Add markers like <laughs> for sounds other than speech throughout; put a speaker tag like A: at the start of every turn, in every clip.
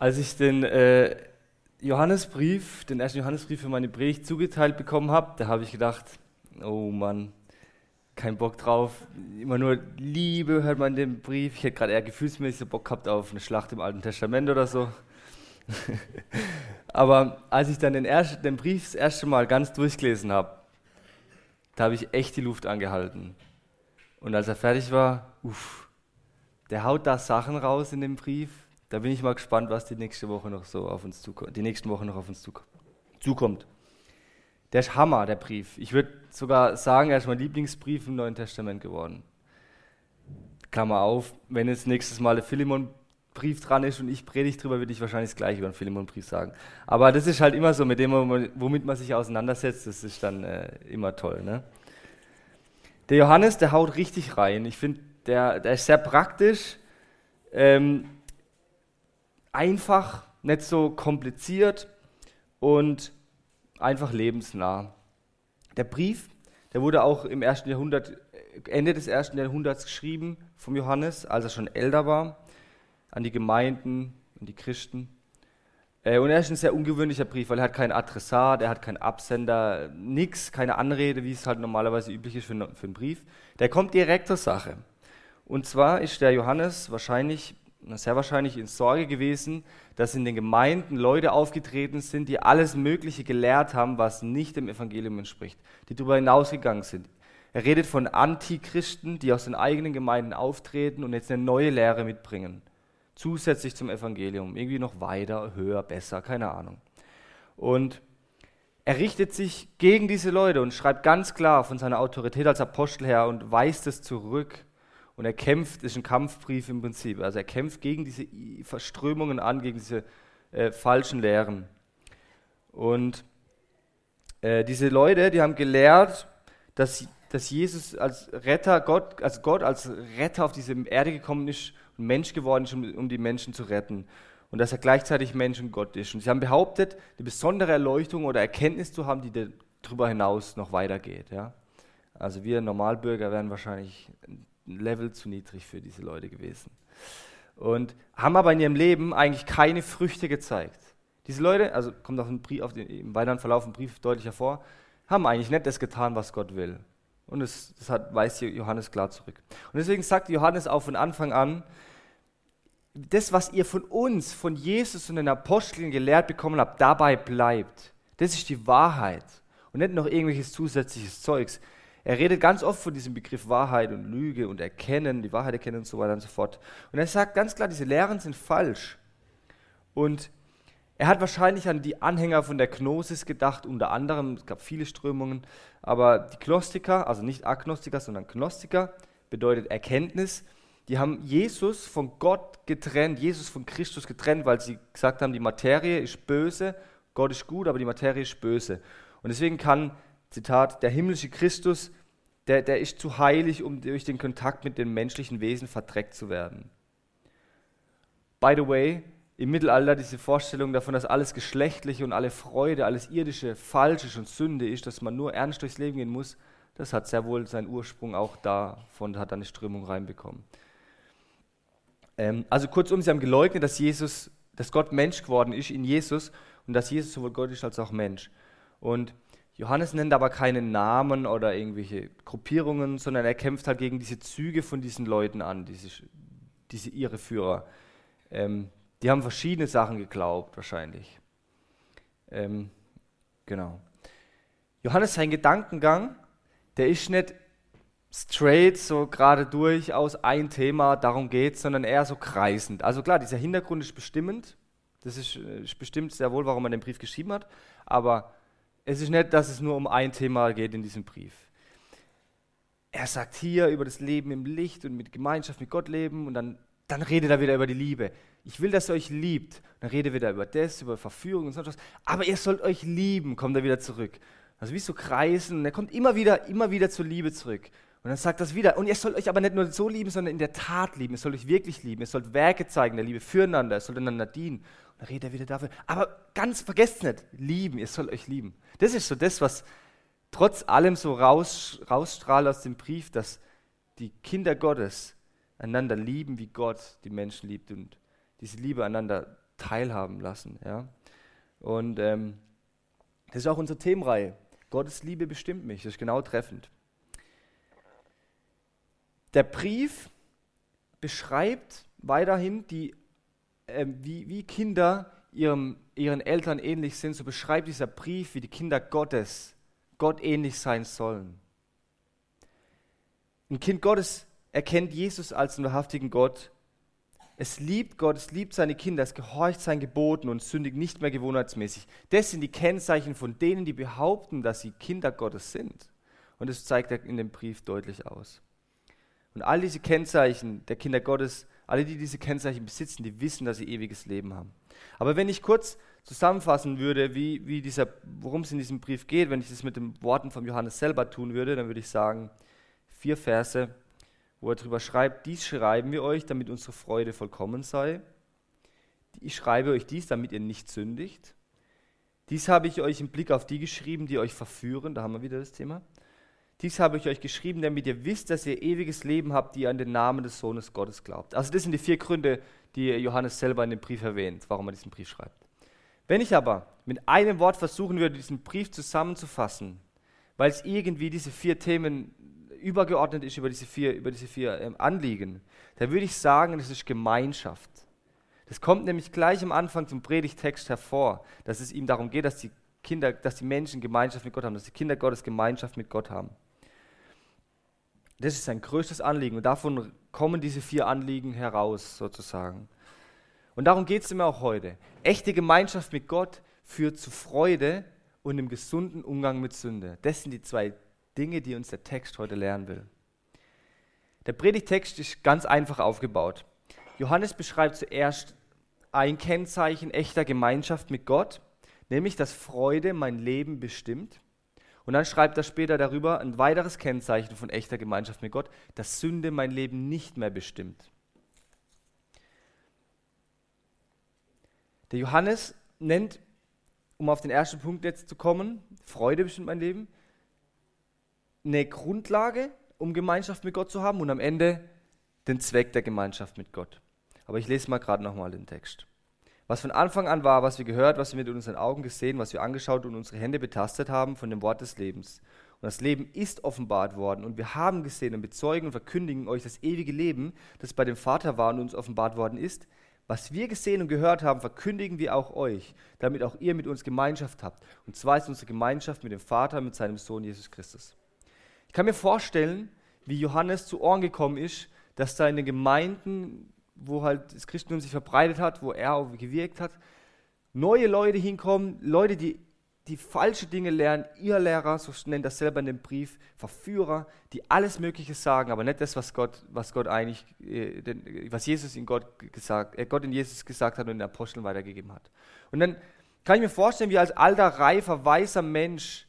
A: Als ich den äh, Johannesbrief, den ersten Johannesbrief für meine Predigt zugeteilt bekommen habe, da habe ich gedacht, oh Mann, kein Bock drauf. Immer nur Liebe hört man in dem Brief. Ich hätte gerade eher gefühlsmäßig Bock gehabt auf eine Schlacht im Alten Testament oder so. <laughs> Aber als ich dann den, ersten, den Brief das erste Mal ganz durchgelesen habe, da habe ich echt die Luft angehalten. Und als er fertig war, uff, der haut da Sachen raus in dem Brief, da bin ich mal gespannt, was die nächste Woche noch so auf uns zukommt, die nächsten Wochen noch auf uns zukommt. Der ist Hammer, der Brief. Ich würde sogar sagen, er ist mein Lieblingsbrief im Neuen Testament geworden. Klammer auf, wenn jetzt nächstes Mal der Philemon-Brief dran ist und ich predige drüber, würde ich wahrscheinlich das gleiche über den Philemon-Brief sagen. Aber das ist halt immer so, mit dem, womit man sich auseinandersetzt, das ist dann äh, immer toll. Ne? Der Johannes, der haut richtig rein. Ich finde, der, der ist sehr praktisch. Ähm, einfach, nicht so kompliziert und einfach lebensnah. Der Brief, der wurde auch im ersten Jahrhundert, Ende des ersten Jahrhunderts geschrieben vom Johannes, als er schon älter war, an die Gemeinden und die Christen. Äh, und er ist ein sehr ungewöhnlicher Brief, weil er hat keinen Adressat, er hat keinen Absender, nichts, keine Anrede, wie es halt normalerweise üblich ist für einen Brief. Der kommt direkt zur Sache. Und zwar ist der Johannes wahrscheinlich sehr wahrscheinlich in Sorge gewesen, dass in den Gemeinden Leute aufgetreten sind, die alles Mögliche gelehrt haben, was nicht dem Evangelium entspricht, die darüber hinausgegangen sind. Er redet von Antichristen, die aus den eigenen Gemeinden auftreten und jetzt eine neue Lehre mitbringen, zusätzlich zum Evangelium, irgendwie noch weiter, höher, besser, keine Ahnung. Und er richtet sich gegen diese Leute und schreibt ganz klar von seiner Autorität als Apostel her und weist es zurück und er kämpft, ist ein Kampfbrief im Prinzip. Also er kämpft gegen diese Verströmungen an, gegen diese äh, falschen Lehren. Und äh, diese Leute, die haben gelehrt, dass, dass Jesus als Retter, Gott, also Gott als Retter auf diese Erde gekommen ist und Mensch geworden ist, um, um die Menschen zu retten. Und dass er gleichzeitig Mensch und Gott ist. Und sie haben behauptet, die besondere Erleuchtung oder Erkenntnis zu haben, die darüber hinaus noch weitergeht. Ja? Also wir Normalbürger wären wahrscheinlich Level zu niedrig für diese Leute gewesen. Und haben aber in ihrem Leben eigentlich keine Früchte gezeigt. Diese Leute, also kommt auf den Brief, auf den, im weiteren Verlauf im Brief deutlich hervor, haben eigentlich nicht das getan, was Gott will. Und das, das hat, weist Johannes klar zurück. Und deswegen sagt Johannes auch von Anfang an, das, was ihr von uns, von Jesus und den Aposteln gelehrt bekommen habt, dabei bleibt. Das ist die Wahrheit. Und nicht noch irgendwelches zusätzliches Zeugs. Er redet ganz oft von diesem Begriff Wahrheit und Lüge und Erkennen, die Wahrheit erkennen und so weiter und so fort. Und er sagt ganz klar, diese Lehren sind falsch. Und er hat wahrscheinlich an die Anhänger von der Gnosis gedacht, unter anderem, es gab viele Strömungen, aber die Gnostiker, also nicht Agnostiker, sondern Gnostiker, bedeutet Erkenntnis, die haben Jesus von Gott getrennt, Jesus von Christus getrennt, weil sie gesagt haben, die Materie ist böse, Gott ist gut, aber die Materie ist böse. Und deswegen kann Zitat, der himmlische Christus, der, der ist zu heilig, um durch den Kontakt mit den menschlichen Wesen verdreckt zu werden. By the way, im Mittelalter diese Vorstellung davon, dass alles Geschlechtliche und alle Freude, alles Irdische falsch ist und Sünde ist, dass man nur ernst durchs Leben gehen muss, das hat sehr wohl seinen Ursprung auch davon, hat eine Strömung reinbekommen. Ähm, also kurzum, sie haben geleugnet, dass Jesus, dass Gott Mensch geworden ist in Jesus und dass Jesus sowohl Gott ist als auch Mensch. Und Johannes nennt aber keine Namen oder irgendwelche Gruppierungen, sondern er kämpft halt gegen diese Züge von diesen Leuten an, diese, diese Irreführer. Ähm, die haben verschiedene Sachen geglaubt, wahrscheinlich. Ähm, genau. Johannes, sein Gedankengang, der ist nicht straight, so gerade durch aus ein Thema, darum geht sondern eher so kreisend. Also klar, dieser Hintergrund ist bestimmend. Das ist, äh, ist bestimmt sehr wohl, warum er den Brief geschrieben hat. Aber es ist nicht, dass es nur um ein Thema geht in diesem Brief. Er sagt hier über das Leben im Licht und mit Gemeinschaft mit Gott leben und dann, dann redet er wieder über die Liebe. Ich will, dass ihr euch liebt. Dann redet er wieder über das, über Verführung und sonst was. Aber ihr sollt euch lieben, kommt er wieder zurück. Also wie so kreisen und er kommt immer wieder, immer wieder zur Liebe zurück. Und dann sagt das wieder. Und ihr sollt euch aber nicht nur so lieben, sondern in der Tat lieben. Ihr sollt euch wirklich lieben. Ihr sollt Werke zeigen der Liebe füreinander. Ihr sollt einander dienen. Und dann redet er wieder dafür. Aber ganz vergesst nicht, lieben. Ihr sollt euch lieben. Das ist so das, was trotz allem so raus, rausstrahlt aus dem Brief, dass die Kinder Gottes einander lieben, wie Gott die Menschen liebt und diese Liebe einander teilhaben lassen. Ja? Und ähm, das ist auch unsere Themenreihe. Gottes Liebe bestimmt mich. Das ist genau treffend. Der Brief beschreibt weiterhin, die, äh, wie, wie Kinder ihrem, ihren Eltern ähnlich sind. So beschreibt dieser Brief, wie die Kinder Gottes Gott ähnlich sein sollen. Ein Kind Gottes erkennt Jesus als den wahrhaftigen Gott. Es liebt Gott, es liebt seine Kinder, es gehorcht seinen Geboten und sündigt nicht mehr gewohnheitsmäßig. Das sind die Kennzeichen von denen, die behaupten, dass sie Kinder Gottes sind. Und das zeigt er in dem Brief deutlich aus. Und all diese Kennzeichen der Kinder Gottes, alle, die diese Kennzeichen besitzen, die wissen, dass sie ewiges Leben haben. Aber wenn ich kurz zusammenfassen würde, wie, wie dieser, worum es in diesem Brief geht, wenn ich das mit den Worten von Johannes selber tun würde, dann würde ich sagen, vier Verse, wo er darüber schreibt, dies schreiben wir euch, damit unsere Freude vollkommen sei. Ich schreibe euch dies, damit ihr nicht sündigt. Dies habe ich euch im Blick auf die geschrieben, die euch verführen, da haben wir wieder das Thema. Dies habe ich euch geschrieben, damit ihr wisst, dass ihr ewiges Leben habt, die an den Namen des Sohnes Gottes glaubt. Also das sind die vier Gründe, die Johannes selber in dem Brief erwähnt, warum er diesen Brief schreibt. Wenn ich aber mit einem Wort versuchen würde, diesen Brief zusammenzufassen, weil es irgendwie diese vier Themen übergeordnet ist über diese vier, über diese vier ähm, Anliegen, dann würde ich sagen, das ist Gemeinschaft. Das kommt nämlich gleich am Anfang zum Predigtext hervor, dass es ihm darum geht, dass die Kinder, dass die Menschen Gemeinschaft mit Gott haben, dass die Kinder Gottes Gemeinschaft mit Gott haben. Das ist sein größtes Anliegen und davon kommen diese vier Anliegen heraus sozusagen. Und darum geht es immer auch heute. Echte Gemeinschaft mit Gott führt zu Freude und einem gesunden Umgang mit Sünde. Das sind die zwei Dinge, die uns der Text heute lernen will. Der Predigtext ist ganz einfach aufgebaut. Johannes beschreibt zuerst ein Kennzeichen echter Gemeinschaft mit Gott, nämlich dass Freude mein Leben bestimmt. Und dann schreibt er später darüber ein weiteres Kennzeichen von echter Gemeinschaft mit Gott, dass Sünde mein Leben nicht mehr bestimmt. Der Johannes nennt, um auf den ersten Punkt jetzt zu kommen, Freude bestimmt mein Leben, eine Grundlage, um Gemeinschaft mit Gott zu haben und am Ende den Zweck der Gemeinschaft mit Gott. Aber ich lese mal gerade nochmal den Text. Was von Anfang an war, was wir gehört, was wir mit unseren Augen gesehen, was wir angeschaut und unsere Hände betastet haben von dem Wort des Lebens. Und das Leben ist offenbart worden und wir haben gesehen und bezeugen und verkündigen euch das ewige Leben, das bei dem Vater war und uns offenbart worden ist. Was wir gesehen und gehört haben, verkündigen wir auch euch, damit auch ihr mit uns Gemeinschaft habt. Und zwar ist unsere Gemeinschaft mit dem Vater, mit seinem Sohn Jesus Christus. Ich kann mir vorstellen, wie Johannes zu Ohren gekommen ist, dass da in den Gemeinden wo halt das Christentum sich verbreitet hat, wo er auch gewirkt hat, neue Leute hinkommen, Leute, die die falsche Dinge lernen, ihr Lehrer, so nennt das selber in dem Brief, Verführer, die alles Mögliche sagen, aber nicht das, was Gott, was Gott eigentlich, äh, was Jesus in Gott gesagt, äh, Gott in Jesus gesagt hat und den Aposteln weitergegeben hat. Und dann kann ich mir vorstellen, wie als alter, reifer, weißer Mensch,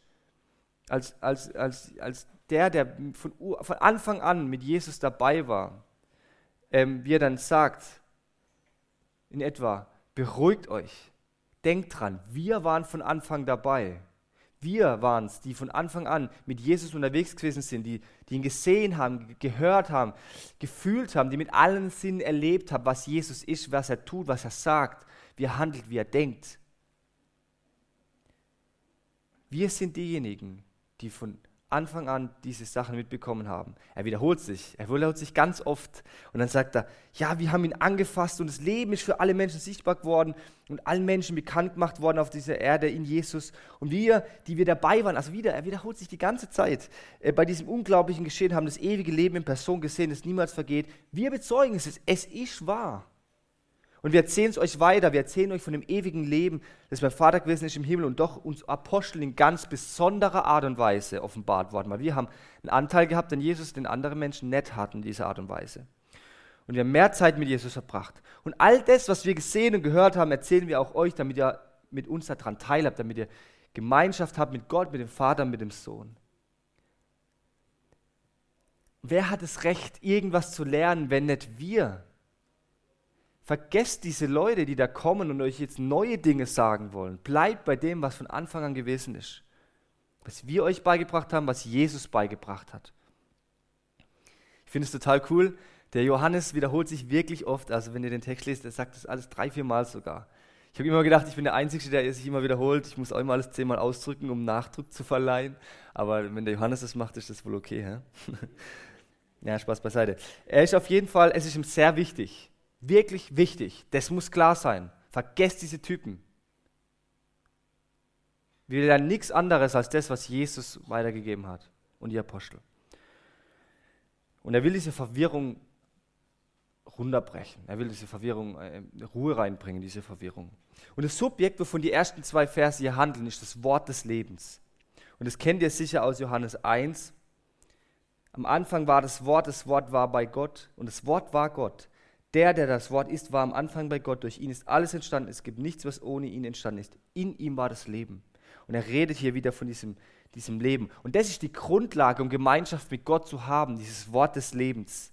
A: als, als, als, als der, der von, von Anfang an mit Jesus dabei war, ähm, wie er dann sagt, in etwa, beruhigt euch, denkt dran, wir waren von Anfang dabei. Wir waren es, die von Anfang an mit Jesus unterwegs gewesen sind, die, die ihn gesehen haben, gehört haben, gefühlt haben, die mit allen Sinnen erlebt haben, was Jesus ist, was er tut, was er sagt, wie er handelt, wie er denkt. Wir sind diejenigen, die von Anfang an diese Sachen mitbekommen haben. Er wiederholt sich, er wiederholt sich ganz oft und dann sagt er, ja, wir haben ihn angefasst und das Leben ist für alle Menschen sichtbar geworden und allen Menschen bekannt gemacht worden auf dieser Erde in Jesus. Und wir, die wir dabei waren, also wieder, er wiederholt sich die ganze Zeit, äh, bei diesem unglaublichen Geschehen haben das ewige Leben in Person gesehen, das niemals vergeht. Wir bezeugen es, es ist wahr. Und wir erzählen es euch weiter, wir erzählen euch von dem ewigen Leben, das beim Vater gewesen ist im Himmel und doch uns Apostel in ganz besonderer Art und Weise offenbart worden. Weil wir haben einen Anteil gehabt, den Jesus den anderen Menschen nicht hatten in dieser Art und Weise. Und wir haben mehr Zeit mit Jesus verbracht. Und all das, was wir gesehen und gehört haben, erzählen wir auch euch, damit ihr mit uns daran teilhabt, damit ihr Gemeinschaft habt mit Gott, mit dem Vater, mit dem Sohn. Wer hat das Recht, irgendwas zu lernen, wenn nicht wir? Vergesst diese Leute, die da kommen und euch jetzt neue Dinge sagen wollen. Bleibt bei dem, was von Anfang an gewesen ist. Was wir euch beigebracht haben, was Jesus beigebracht hat. Ich finde es total cool. Der Johannes wiederholt sich wirklich oft. Also wenn ihr den Text lest, er sagt das alles drei, vier Mal sogar. Ich habe immer gedacht, ich bin der Einzige, der sich immer wiederholt. Ich muss auch immer alles zehnmal ausdrücken, um Nachdruck zu verleihen. Aber wenn der Johannes das macht, ist das wohl okay. Hä? <laughs> ja, Spaß beiseite. Er ist auf jeden Fall, es ist ihm sehr wichtig. Wirklich wichtig. Das muss klar sein. Vergesst diese Typen. Wir lernen nichts anderes als das, was Jesus weitergegeben hat und die Apostel. Und er will diese Verwirrung runterbrechen. Er will diese Verwirrung, äh, Ruhe reinbringen, diese Verwirrung. Und das Subjekt, wovon die ersten zwei Verse hier handeln, ist das Wort des Lebens. Und das kennt ihr sicher aus Johannes 1. Am Anfang war das Wort, das Wort war bei Gott und das Wort war Gott. Der, der das Wort ist, war am Anfang bei Gott. Durch ihn ist alles entstanden. Es gibt nichts, was ohne ihn entstanden ist. In ihm war das Leben. Und er redet hier wieder von diesem, diesem Leben. Und das ist die Grundlage, um Gemeinschaft mit Gott zu haben, dieses Wort des Lebens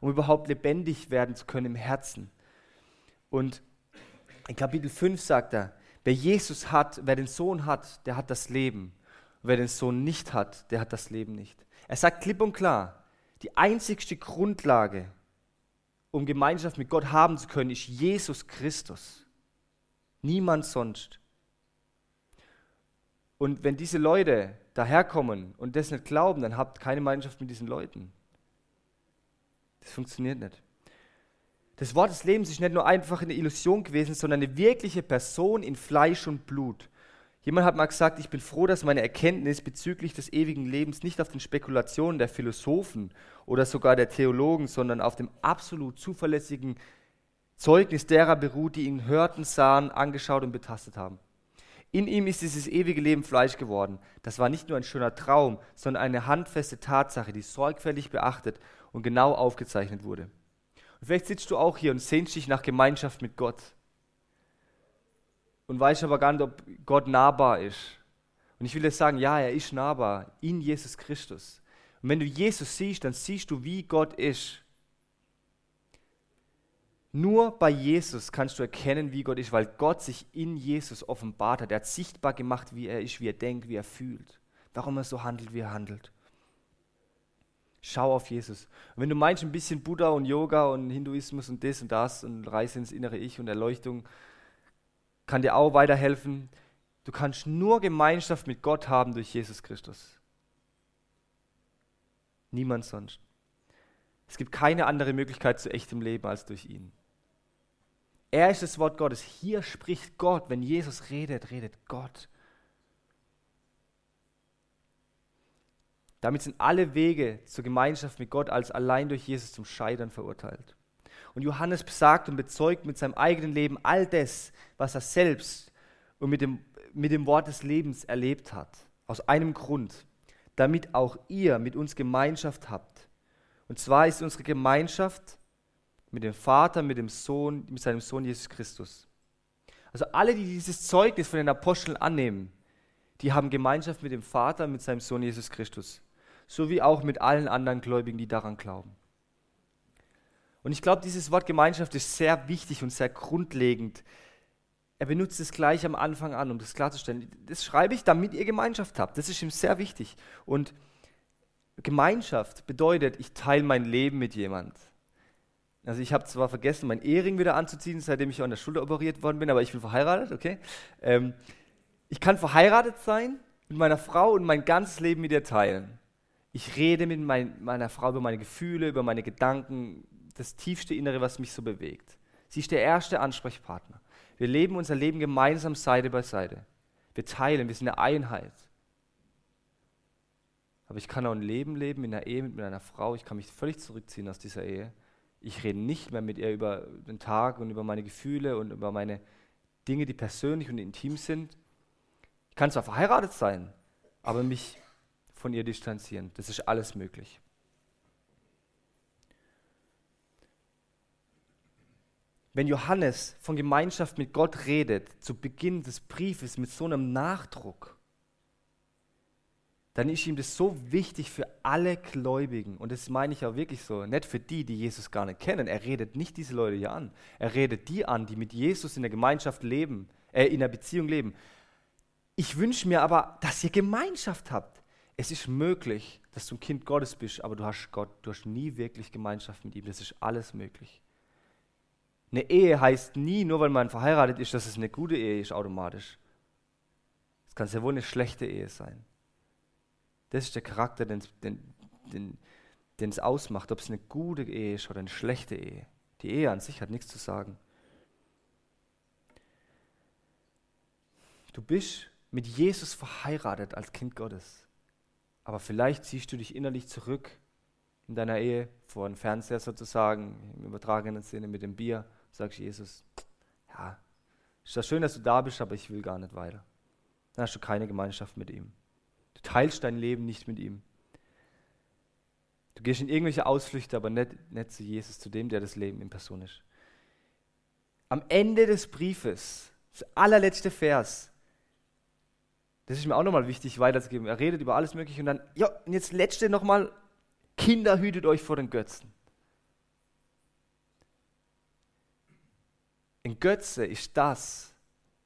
A: um überhaupt lebendig werden zu können im Herzen. Und in Kapitel 5 sagt er, wer Jesus hat, wer den Sohn hat, der hat das Leben. Und wer den Sohn nicht hat, der hat das Leben nicht. Er sagt klipp und klar, die einzigste Grundlage, um Gemeinschaft mit Gott haben zu können, ist Jesus Christus. Niemand sonst. Und wenn diese Leute daherkommen und das nicht glauben, dann habt keine Gemeinschaft mit diesen Leuten. Das funktioniert nicht. Das Wort des Lebens ist nicht nur einfach eine Illusion gewesen, sondern eine wirkliche Person in Fleisch und Blut. Jemand hat mal gesagt, ich bin froh, dass meine Erkenntnis bezüglich des ewigen Lebens nicht auf den Spekulationen der Philosophen oder sogar der Theologen, sondern auf dem absolut zuverlässigen Zeugnis derer beruht, die ihn hörten, sahen, angeschaut und betastet haben. In ihm ist dieses ewige Leben Fleisch geworden. Das war nicht nur ein schöner Traum, sondern eine handfeste Tatsache, die sorgfältig beachtet und genau aufgezeichnet wurde. Und vielleicht sitzt du auch hier und sehnst dich nach Gemeinschaft mit Gott und weißt aber gar nicht, ob Gott nahbar ist. Und ich will dir sagen, ja, er ist nahbar in Jesus Christus. Und wenn du Jesus siehst, dann siehst du, wie Gott ist. Nur bei Jesus kannst du erkennen, wie Gott ist, weil Gott sich in Jesus offenbart hat. Er hat sichtbar gemacht, wie er ist, wie er denkt, wie er fühlt, warum er so handelt, wie er handelt. Schau auf Jesus. Und wenn du meinst, ein bisschen Buddha und Yoga und Hinduismus und das und das und Reise ins innere Ich und Erleuchtung kann dir auch weiterhelfen. Du kannst nur Gemeinschaft mit Gott haben durch Jesus Christus. Niemand sonst. Es gibt keine andere Möglichkeit zu echtem Leben als durch ihn. Er ist das Wort Gottes. Hier spricht Gott. Wenn Jesus redet, redet Gott. Damit sind alle Wege zur Gemeinschaft mit Gott als allein durch Jesus zum Scheitern verurteilt. Und Johannes besagt und bezeugt mit seinem eigenen Leben all das, was er selbst und mit dem, mit dem Wort des Lebens erlebt hat. Aus einem Grund, damit auch ihr mit uns Gemeinschaft habt. Und zwar ist unsere Gemeinschaft mit dem Vater, mit dem Sohn, mit seinem Sohn Jesus Christus. Also alle, die dieses Zeugnis von den Aposteln annehmen, die haben Gemeinschaft mit dem Vater, mit seinem Sohn Jesus Christus sowie auch mit allen anderen Gläubigen, die daran glauben. Und ich glaube, dieses Wort Gemeinschaft ist sehr wichtig und sehr grundlegend. Er benutzt es gleich am Anfang an, um das klarzustellen. Das schreibe ich, damit ihr Gemeinschaft habt. Das ist ihm sehr wichtig. Und Gemeinschaft bedeutet, ich teile mein Leben mit jemand. Also ich habe zwar vergessen, meinen Ehering wieder anzuziehen, seitdem ich an der Schulter operiert worden bin, aber ich bin verheiratet, okay? Ähm, ich kann verheiratet sein mit meiner Frau und mein ganzes Leben mit ihr teilen. Ich rede mit mein, meiner Frau über meine Gefühle, über meine Gedanken, das tiefste Innere, was mich so bewegt. Sie ist der erste Ansprechpartner. Wir leben unser Leben gemeinsam Seite bei Seite. Wir teilen, wir sind eine Einheit. Aber ich kann auch ein Leben leben in einer Ehe mit einer Frau. Ich kann mich völlig zurückziehen aus dieser Ehe. Ich rede nicht mehr mit ihr über den Tag und über meine Gefühle und über meine Dinge, die persönlich und intim sind. Ich kann zwar verheiratet sein, aber mich von ihr distanzieren. Das ist alles möglich. Wenn Johannes von Gemeinschaft mit Gott redet, zu Beginn des Briefes mit so einem Nachdruck, dann ist ihm das so wichtig für alle Gläubigen. Und das meine ich auch wirklich so. Nicht für die, die Jesus gar nicht kennen. Er redet nicht diese Leute hier an. Er redet die an, die mit Jesus in der Gemeinschaft leben, äh, in der Beziehung leben. Ich wünsche mir aber, dass ihr Gemeinschaft habt. Es ist möglich, dass du ein Kind Gottes bist, aber du hast Gott, du hast nie wirklich Gemeinschaft mit ihm. Das ist alles möglich. Eine Ehe heißt nie, nur weil man verheiratet ist, dass es eine gute Ehe ist automatisch. Es kann sehr wohl eine schlechte Ehe sein. Das ist der Charakter, den, den, den, den es ausmacht, ob es eine gute Ehe ist oder eine schlechte Ehe. Die Ehe an sich hat nichts zu sagen. Du bist mit Jesus verheiratet als Kind Gottes. Aber vielleicht ziehst du dich innerlich zurück in deiner Ehe vor dem Fernseher sozusagen, im übertragenen Sinne mit dem Bier, sagst Jesus, ja, ist das schön, dass du da bist, aber ich will gar nicht weiter. Dann hast du keine Gemeinschaft mit ihm. Du teilst dein Leben nicht mit ihm. Du gehst in irgendwelche Ausflüchte, aber nicht, nicht zu Jesus, zu dem, der das Leben in Person ist. Am Ende des Briefes, das allerletzte Vers, das ist mir auch nochmal wichtig weiterzugeben. Er redet über alles Mögliche und dann, ja, und jetzt letzte nochmal, Kinder, hütet euch vor den Götzen. Ein Götze ist das,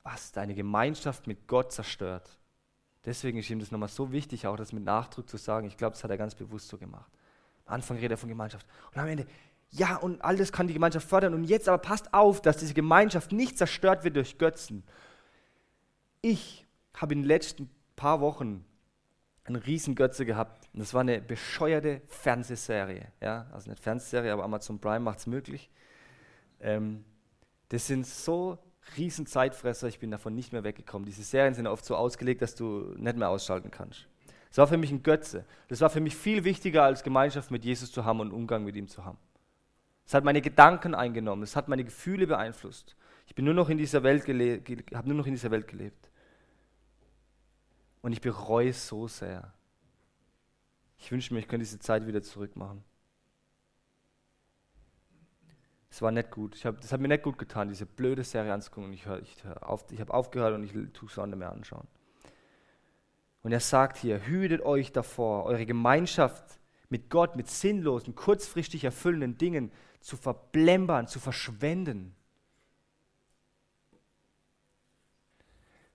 A: was deine Gemeinschaft mit Gott zerstört. Deswegen ist ihm das nochmal so wichtig, auch das mit Nachdruck zu sagen. Ich glaube, das hat er ganz bewusst so gemacht. Am Anfang redet er von Gemeinschaft. Und am Ende, ja, und alles kann die Gemeinschaft fördern. Und jetzt aber passt auf, dass diese Gemeinschaft nicht zerstört wird durch Götzen. Ich habe in den letzten paar Wochen einen riesen Götze gehabt. Und das war eine bescheuerte Fernsehserie. Ja? Also nicht Fernsehserie, aber Amazon Prime macht es möglich. Ähm, das sind so riesen Zeitfresser, ich bin davon nicht mehr weggekommen. Diese Serien sind oft so ausgelegt, dass du nicht mehr ausschalten kannst. Das war für mich ein Götze. Das war für mich viel wichtiger, als Gemeinschaft mit Jesus zu haben und Umgang mit ihm zu haben. Es hat meine Gedanken eingenommen, es hat meine Gefühle beeinflusst. Ich bin nur noch in dieser Welt habe nur noch in dieser Welt gelebt. Und ich bereue es so sehr. Ich wünsche mir, ich könnte diese Zeit wieder zurückmachen. Es war nicht gut. Ich hab, das hat mir nicht gut getan, diese blöde Serie anzugucken. Und ich, ich, auf, ich habe aufgehört und ich tue es auch nicht mehr anschauen. Und er sagt hier, hütet euch davor, eure Gemeinschaft mit Gott, mit sinnlosen, kurzfristig erfüllenden Dingen zu verblembern, zu verschwenden.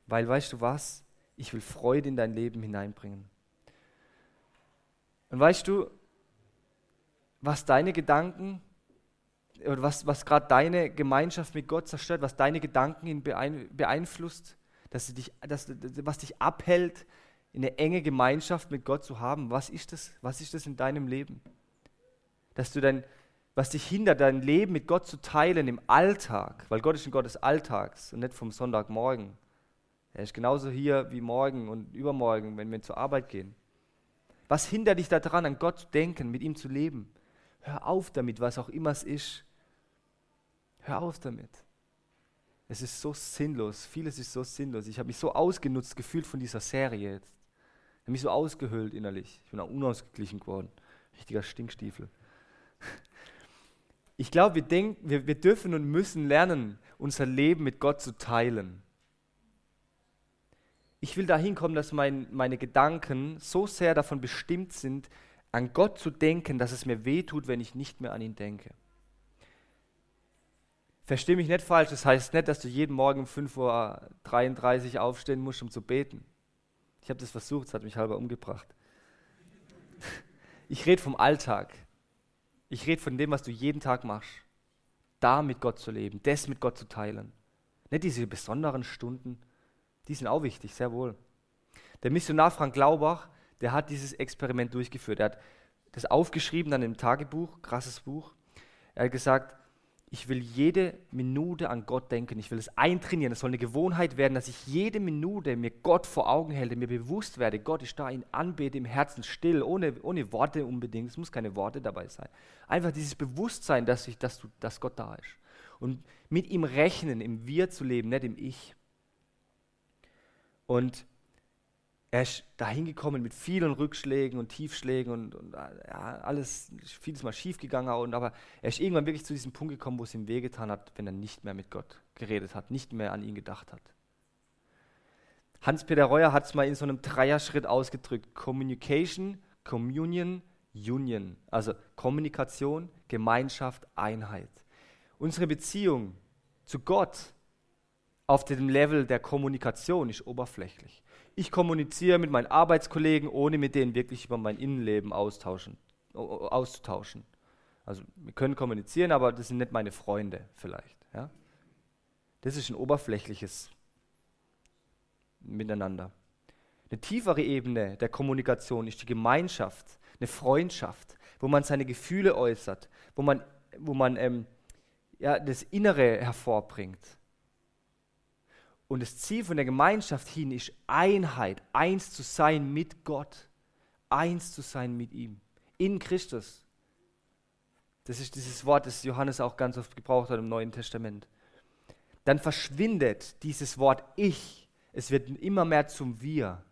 A: Weil weißt du was? ich will Freude in dein Leben hineinbringen. Und weißt du, was deine Gedanken was, was gerade deine Gemeinschaft mit Gott zerstört, was deine Gedanken beeinflusst, dass dich, dass, was dich abhält, eine enge Gemeinschaft mit Gott zu haben, was ist das? Was ist das in deinem Leben? Dass du dein, was dich hindert, dein Leben mit Gott zu teilen im Alltag, weil Gott ist ein Gott des Alltags und nicht vom Sonntagmorgen. Er ist genauso hier wie morgen und übermorgen, wenn wir zur Arbeit gehen. Was hindert dich daran, an Gott zu denken, mit ihm zu leben? Hör auf damit, was auch immer es ist. Hör auf damit. Es ist so sinnlos. Vieles ist so sinnlos. Ich habe mich so ausgenutzt gefühlt von dieser Serie jetzt. Ich habe mich so ausgehöhlt innerlich. Ich bin auch unausgeglichen geworden. Richtiger Stinkstiefel. <laughs> Ich glaube, wir, wir, wir dürfen und müssen lernen, unser Leben mit Gott zu teilen ich will dahin kommen, dass mein, meine Gedanken so sehr davon bestimmt sind, an Gott zu denken, dass es mir wehtut, wenn ich nicht mehr an ihn denke. Verstehe mich nicht falsch, das heißt nicht, dass du jeden Morgen um 5.33 Uhr aufstehen musst, um zu beten. Ich habe das versucht, es hat mich halber umgebracht. Ich rede vom Alltag. Ich rede von dem, was du jeden Tag machst. Da mit Gott zu leben, das mit Gott zu teilen. Nicht diese besonderen Stunden, die sind auch wichtig, sehr wohl. Der Missionar Frank Glaubach, der hat dieses Experiment durchgeführt. Er hat das aufgeschrieben dann im Tagebuch, krasses Buch. Er hat gesagt, ich will jede Minute an Gott denken, ich will es eintrainieren, es soll eine Gewohnheit werden, dass ich jede Minute mir Gott vor Augen halte, mir bewusst werde, Gott ist da, ihn anbete im Herzen still, ohne, ohne Worte unbedingt, es muss keine Worte dabei sein. Einfach dieses Bewusstsein, dass, ich, dass, du, dass Gott da ist. Und mit ihm rechnen, im Wir zu leben, nicht im Ich. Und er ist dahin gekommen mit vielen Rückschlägen und Tiefschlägen und, und ja, alles, vieles mal schief gegangen. Und, aber er ist irgendwann wirklich zu diesem Punkt gekommen, wo es ihm wehgetan hat, wenn er nicht mehr mit Gott geredet hat, nicht mehr an ihn gedacht hat. Hans-Peter Reuer hat es mal in so einem Dreierschritt ausgedrückt: Communication, Communion, Union. Also Kommunikation, Gemeinschaft, Einheit. Unsere Beziehung zu Gott auf dem Level der Kommunikation ist oberflächlich. Ich kommuniziere mit meinen Arbeitskollegen, ohne mit denen wirklich über mein Innenleben austauschen, auszutauschen. Also wir können kommunizieren, aber das sind nicht meine Freunde vielleicht. Ja? Das ist ein oberflächliches Miteinander. Eine tiefere Ebene der Kommunikation ist die Gemeinschaft, eine Freundschaft, wo man seine Gefühle äußert, wo man, wo man ähm, ja, das Innere hervorbringt. Und das Ziel von der Gemeinschaft hin ist Einheit, eins zu sein mit Gott, eins zu sein mit ihm, in Christus. Das ist dieses Wort, das Johannes auch ganz oft gebraucht hat im Neuen Testament. Dann verschwindet dieses Wort Ich. Es wird immer mehr zum Wir.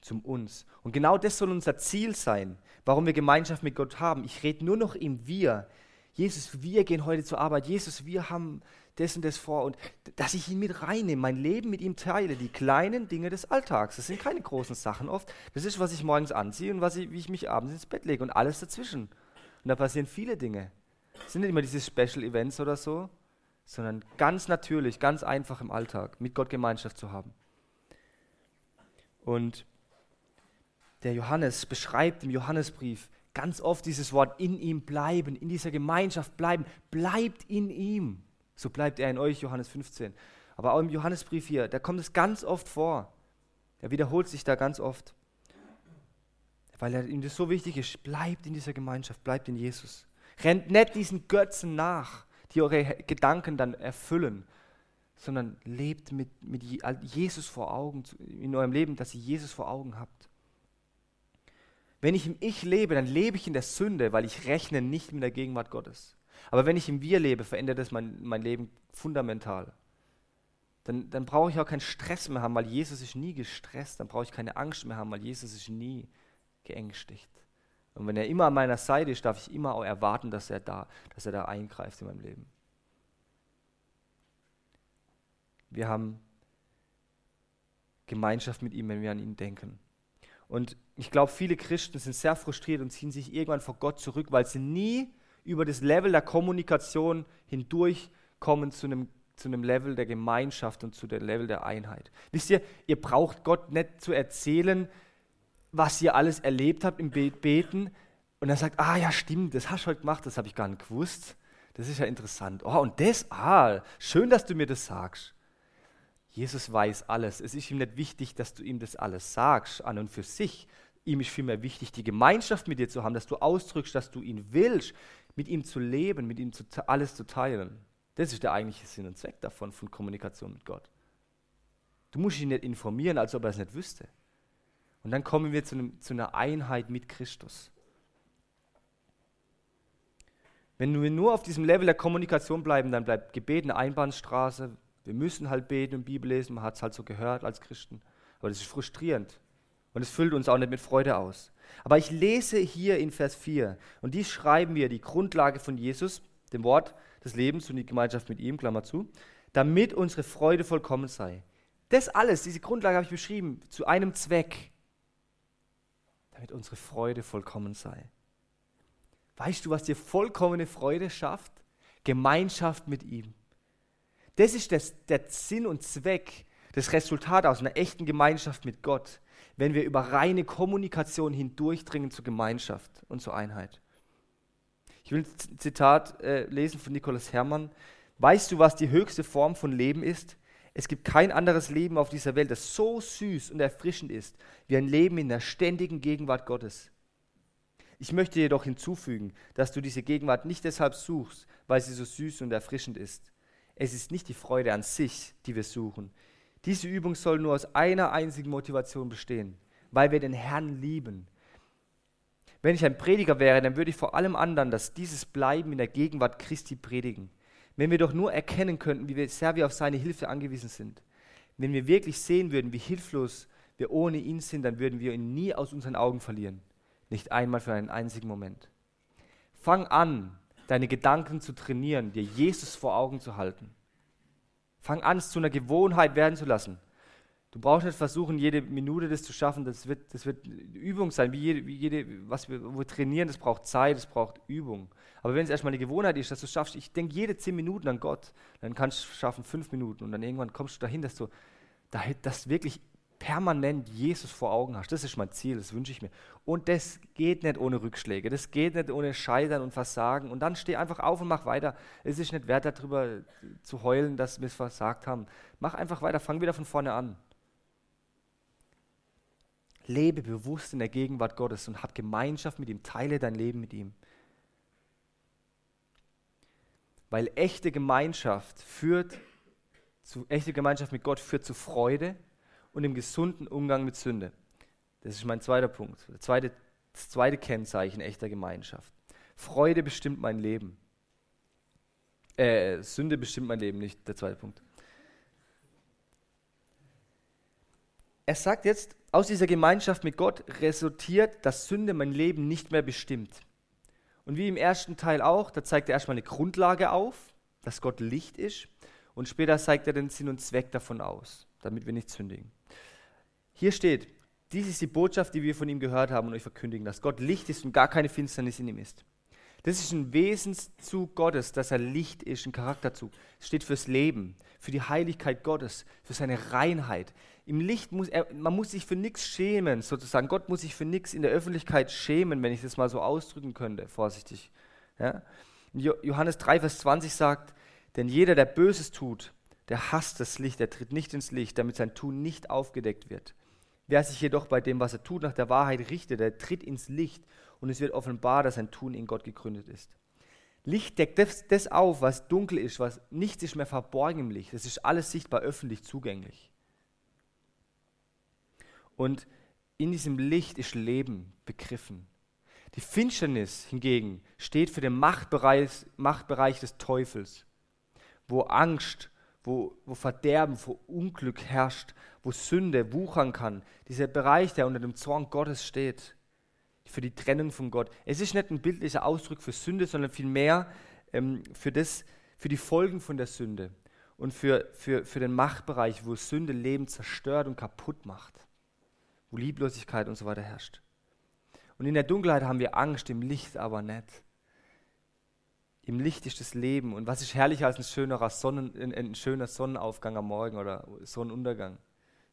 A: Zum Uns. Und genau das soll unser Ziel sein, warum wir Gemeinschaft mit Gott haben. Ich rede nur noch im Wir. Jesus, wir gehen heute zur Arbeit. Jesus, wir haben das und das vor. Und dass ich ihn mit reinnehme, mein Leben mit ihm teile, die kleinen Dinge des Alltags. Das sind keine großen Sachen oft. Das ist, was ich morgens anziehe und was ich, wie ich mich abends ins Bett lege und alles dazwischen. Und da passieren viele Dinge. Es sind nicht immer diese Special Events oder so, sondern ganz natürlich, ganz einfach im Alltag, mit Gott Gemeinschaft zu haben. Und der Johannes beschreibt im Johannesbrief, ganz oft dieses Wort in ihm bleiben, in dieser Gemeinschaft bleiben. Bleibt in ihm. So bleibt er in euch, Johannes 15. Aber auch im Johannesbrief hier, da kommt es ganz oft vor. Er wiederholt sich da ganz oft. Weil er, ihm das so wichtig ist. Bleibt in dieser Gemeinschaft, bleibt in Jesus. Rennt nicht diesen Götzen nach, die eure Gedanken dann erfüllen, sondern lebt mit, mit Jesus vor Augen in eurem Leben, dass ihr Jesus vor Augen habt. Wenn ich im Ich lebe, dann lebe ich in der Sünde, weil ich rechne nicht mit der Gegenwart Gottes. Aber wenn ich im Wir lebe, verändert das mein, mein Leben fundamental. Dann, dann brauche ich auch keinen Stress mehr haben, weil Jesus ist nie gestresst. Dann brauche ich keine Angst mehr haben, weil Jesus ist nie geängstigt. Und wenn er immer an meiner Seite ist, darf ich immer auch erwarten, dass er da, dass er da eingreift in meinem Leben. Wir haben Gemeinschaft mit ihm, wenn wir an ihn denken. Und ich glaube, viele Christen sind sehr frustriert und ziehen sich irgendwann vor Gott zurück, weil sie nie über das Level der Kommunikation hindurchkommen zu einem, zu einem Level der Gemeinschaft und zu dem Level der Einheit. Wisst ihr, ihr braucht Gott nicht zu erzählen, was ihr alles erlebt habt im Beten. Und er sagt, ah ja, stimmt, das hast du heute gemacht, das habe ich gar nicht gewusst. Das ist ja interessant. Oh, und das, ah, schön, dass du mir das sagst. Jesus weiß alles. Es ist ihm nicht wichtig, dass du ihm das alles sagst, an und für sich. Ihm ist vielmehr wichtig, die Gemeinschaft mit dir zu haben, dass du ausdrückst, dass du ihn willst, mit ihm zu leben, mit ihm zu, alles zu teilen. Das ist der eigentliche Sinn und Zweck davon, von Kommunikation mit Gott. Du musst ihn nicht informieren, als ob er es nicht wüsste. Und dann kommen wir zu, einem, zu einer Einheit mit Christus. Wenn wir nur auf diesem Level der Kommunikation bleiben, dann bleibt Gebet eine Einbahnstraße, wir müssen halt beten und Bibel lesen, man hat es halt so gehört als Christen. Aber das ist frustrierend. Und es füllt uns auch nicht mit Freude aus. Aber ich lese hier in Vers 4, und dies schreiben wir, die Grundlage von Jesus, dem Wort des Lebens und die Gemeinschaft mit ihm, Klammer zu, damit unsere Freude vollkommen sei. Das alles, diese Grundlage habe ich beschrieben, zu einem Zweck, damit unsere Freude vollkommen sei. Weißt du, was dir vollkommene Freude schafft? Gemeinschaft mit ihm. Das ist das, der Sinn und Zweck, das Resultat aus einer echten Gemeinschaft mit Gott, wenn wir über reine Kommunikation hindurchdringen zur Gemeinschaft und zur Einheit. Ich will ein Zitat äh, lesen von Nikolaus Hermann. Weißt du, was die höchste Form von Leben ist? Es gibt kein anderes Leben auf dieser Welt, das so süß und erfrischend ist, wie ein Leben in der ständigen Gegenwart Gottes. Ich möchte jedoch hinzufügen, dass du diese Gegenwart nicht deshalb suchst, weil sie so süß und erfrischend ist, es ist nicht die Freude an sich, die wir suchen. Diese Übung soll nur aus einer einzigen Motivation bestehen, weil wir den Herrn lieben. Wenn ich ein Prediger wäre, dann würde ich vor allem anderen dass dieses Bleiben in der Gegenwart Christi predigen. Wenn wir doch nur erkennen könnten, wie sehr wir auf seine Hilfe angewiesen sind. Wenn wir wirklich sehen würden, wie hilflos wir ohne ihn sind, dann würden wir ihn nie aus unseren Augen verlieren. Nicht einmal für einen einzigen Moment. Fang an, deine Gedanken zu trainieren, dir Jesus vor Augen zu halten. Fang an, es zu einer Gewohnheit werden zu lassen. Du brauchst nicht versuchen, jede Minute das zu schaffen. Das wird, das wird Übung sein, wie jede, wie jede was wir, wir trainieren, das braucht Zeit, das braucht Übung. Aber wenn es erstmal eine Gewohnheit ist, dass du schaffst, ich denke jede zehn Minuten an Gott, dann kannst du schaffen fünf Minuten und dann irgendwann kommst du dahin, dass du dass wirklich permanent Jesus vor Augen hast. Das ist mein Ziel, das wünsche ich mir. Und das geht nicht ohne Rückschläge, das geht nicht ohne Scheitern und Versagen. Und dann steh einfach auf und mach weiter. Es ist nicht wert, darüber zu heulen, dass wir es versagt haben. Mach einfach weiter, fang wieder von vorne an. Lebe bewusst in der Gegenwart Gottes und hab Gemeinschaft mit ihm, teile dein Leben mit ihm. Weil echte Gemeinschaft führt zu, echte Gemeinschaft mit Gott führt zu Freude und dem gesunden Umgang mit Sünde. Das ist mein zweiter Punkt. Das zweite, das zweite Kennzeichen echter Gemeinschaft. Freude bestimmt mein Leben. Äh, Sünde bestimmt mein Leben, nicht der zweite Punkt. Er sagt jetzt, aus dieser Gemeinschaft mit Gott resultiert, dass Sünde mein Leben nicht mehr bestimmt. Und wie im ersten Teil auch, da zeigt er erstmal eine Grundlage auf, dass Gott Licht ist. Und später zeigt er den Sinn und Zweck davon aus, damit wir nicht sündigen. Hier steht, dies ist die Botschaft, die wir von ihm gehört haben und euch verkündigen, dass Gott Licht ist und gar keine Finsternis in ihm ist. Das ist ein Wesenszug Gottes, dass er Licht ist, ein Charakterzug. Es steht fürs Leben, für die Heiligkeit Gottes, für seine Reinheit. Im Licht muss er, man muss sich für nichts schämen, sozusagen. Gott muss sich für nichts in der Öffentlichkeit schämen, wenn ich das mal so ausdrücken könnte, vorsichtig. Ja? Johannes 3, Vers 20 sagt, denn jeder, der Böses tut, der hasst das Licht, der tritt nicht ins Licht, damit sein Tun nicht aufgedeckt wird. Wer sich jedoch bei dem, was er tut, nach der Wahrheit richtet, der tritt ins Licht und es wird offenbar, dass sein Tun in Gott gegründet ist. Licht deckt das, das auf, was dunkel ist, was nichts ist mehr verborgen im Licht. Es ist alles sichtbar öffentlich zugänglich. Und in diesem Licht ist Leben begriffen. Die Finsternis hingegen steht für den Machtbereich, Machtbereich des Teufels, wo Angst, wo, wo Verderben, wo Unglück herrscht, wo Sünde wuchern kann. Dieser Bereich, der unter dem Zorn Gottes steht, für die Trennung von Gott. Es ist nicht ein bildlicher Ausdruck für Sünde, sondern vielmehr ähm, für, das, für die Folgen von der Sünde und für, für, für den Machtbereich, wo Sünde Leben zerstört und kaputt macht, wo Lieblosigkeit und so weiter herrscht. Und in der Dunkelheit haben wir Angst, im Licht aber nicht. Im Licht ist das Leben. Und was ist herrlicher als ein schöner, Sonnen, ein, ein schöner Sonnenaufgang am Morgen oder Sonnenuntergang?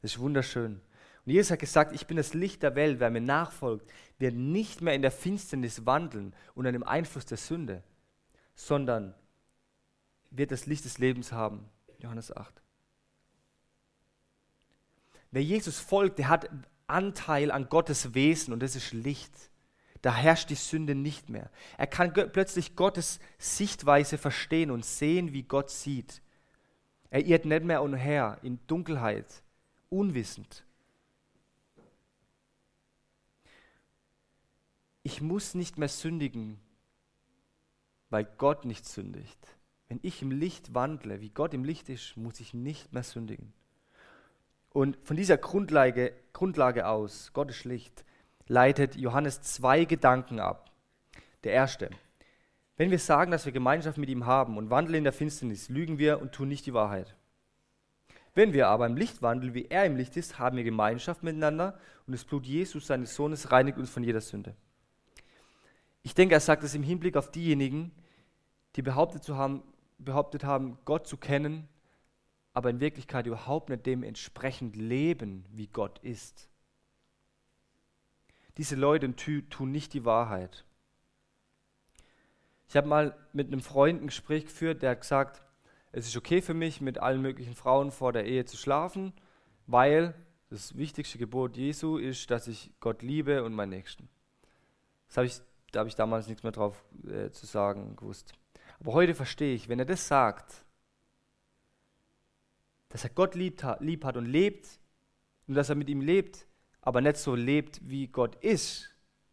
A: Das ist wunderschön. Und Jesus hat gesagt, ich bin das Licht der Welt, wer mir nachfolgt, wird nicht mehr in der Finsternis wandeln unter dem Einfluss der Sünde, sondern wird das Licht des Lebens haben. Johannes 8. Wer Jesus folgt, der hat Anteil an Gottes Wesen und das ist Licht. Da herrscht die Sünde nicht mehr. Er kann plötzlich Gottes Sichtweise verstehen und sehen, wie Gott sieht. Er irrt nicht mehr umher in Dunkelheit, unwissend. ich muss nicht mehr sündigen, weil Gott nicht sündigt. Wenn ich im Licht wandle, wie Gott im Licht ist, muss ich nicht mehr sündigen. Und von dieser Grundlage, Grundlage aus, Gott ist Licht, leitet Johannes zwei Gedanken ab. Der erste, wenn wir sagen, dass wir Gemeinschaft mit ihm haben und wandeln in der Finsternis, lügen wir und tun nicht die Wahrheit. Wenn wir aber im Licht wandeln, wie er im Licht ist, haben wir Gemeinschaft miteinander und das Blut Jesus, seines Sohnes, reinigt uns von jeder Sünde. Ich denke, er sagt es im Hinblick auf diejenigen, die behauptet, zu haben, behauptet haben, Gott zu kennen, aber in Wirklichkeit überhaupt nicht dementsprechend leben, wie Gott ist. Diese Leute tun nicht die Wahrheit. Ich habe mal mit einem Freund ein Gespräch geführt, der hat gesagt, es ist okay für mich, mit allen möglichen Frauen vor der Ehe zu schlafen, weil das wichtigste Gebot Jesu ist, dass ich Gott liebe und meinen Nächsten. Das habe ich da habe ich damals nichts mehr drauf äh, zu sagen gewusst. Aber heute verstehe ich, wenn er das sagt, dass er Gott lieb, lieb hat und lebt und dass er mit ihm lebt, aber nicht so lebt, wie Gott ist,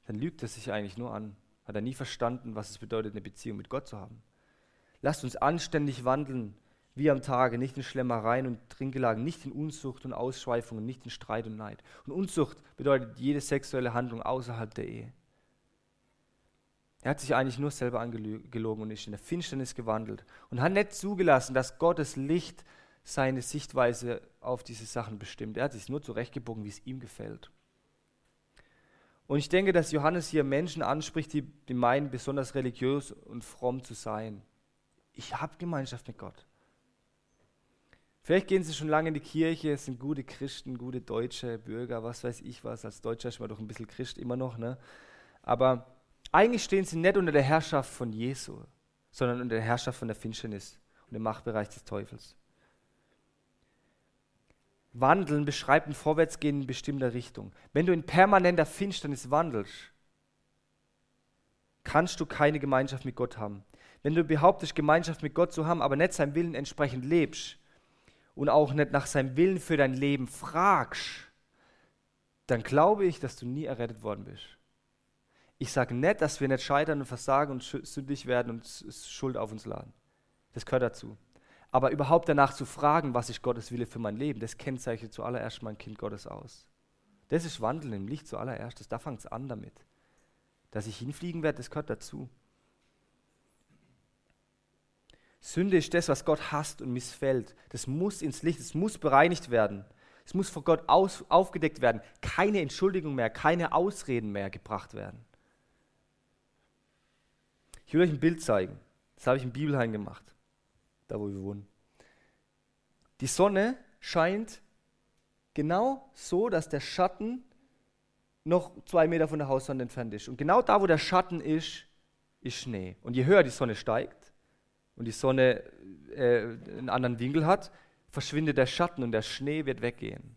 A: dann lügt er sich eigentlich nur an. Hat er nie verstanden, was es bedeutet, eine Beziehung mit Gott zu haben. Lasst uns anständig wandeln, wie am Tage, nicht in Schlemmereien und Trinkgelagen, nicht in Unzucht und Ausschweifungen, nicht in Streit und Neid. Und Unzucht bedeutet jede sexuelle Handlung außerhalb der Ehe. Er hat sich eigentlich nur selber angelogen und ist in der Finsternis gewandelt und hat nicht zugelassen, dass Gottes Licht seine Sichtweise auf diese Sachen bestimmt. Er hat sich nur zurechtgebogen, wie es ihm gefällt. Und ich denke, dass Johannes hier Menschen anspricht, die, die meinen, besonders religiös und fromm zu sein. Ich habe Gemeinschaft mit Gott. Vielleicht gehen sie schon lange in die Kirche, sind gute Christen, gute deutsche Bürger, was weiß ich was. Als Deutscher ist man doch ein bisschen Christ immer noch, ne? Aber eigentlich stehen sie nicht unter der Herrschaft von Jesu, sondern unter der Herrschaft von der Finsternis und dem Machtbereich des Teufels. Wandeln beschreibt ein Vorwärtsgehen in bestimmter Richtung. Wenn du in permanenter Finsternis wandelst, kannst du keine Gemeinschaft mit Gott haben. Wenn du behauptest, Gemeinschaft mit Gott zu haben, aber nicht seinem Willen entsprechend lebst und auch nicht nach seinem Willen für dein Leben fragst, dann glaube ich, dass du nie errettet worden bist. Ich sage nicht, dass wir nicht scheitern und versagen und sündig werden und Schuld auf uns laden. Das gehört dazu. Aber überhaupt danach zu fragen, was ist Gottes Wille für mein Leben, das kennzeichnet zuallererst mein Kind Gottes aus. Das ist Wandeln im Licht zuallererst. Da fängt es an damit. Dass ich hinfliegen werde, das gehört dazu. Sünde ist das, was Gott hasst und missfällt. Das muss ins Licht, es muss bereinigt werden. Es muss vor Gott aus, aufgedeckt werden. Keine Entschuldigung mehr, keine Ausreden mehr gebracht werden. Ich will euch ein Bild zeigen. Das habe ich im Bibelheim gemacht da wo wir wohnen. Die Sonne scheint genau so, dass der Schatten noch zwei Meter von der Hauswand entfernt ist. Und genau da, wo der Schatten ist, ist Schnee. Und je höher die Sonne steigt und die Sonne äh, einen anderen Winkel hat, verschwindet der Schatten und der Schnee wird weggehen.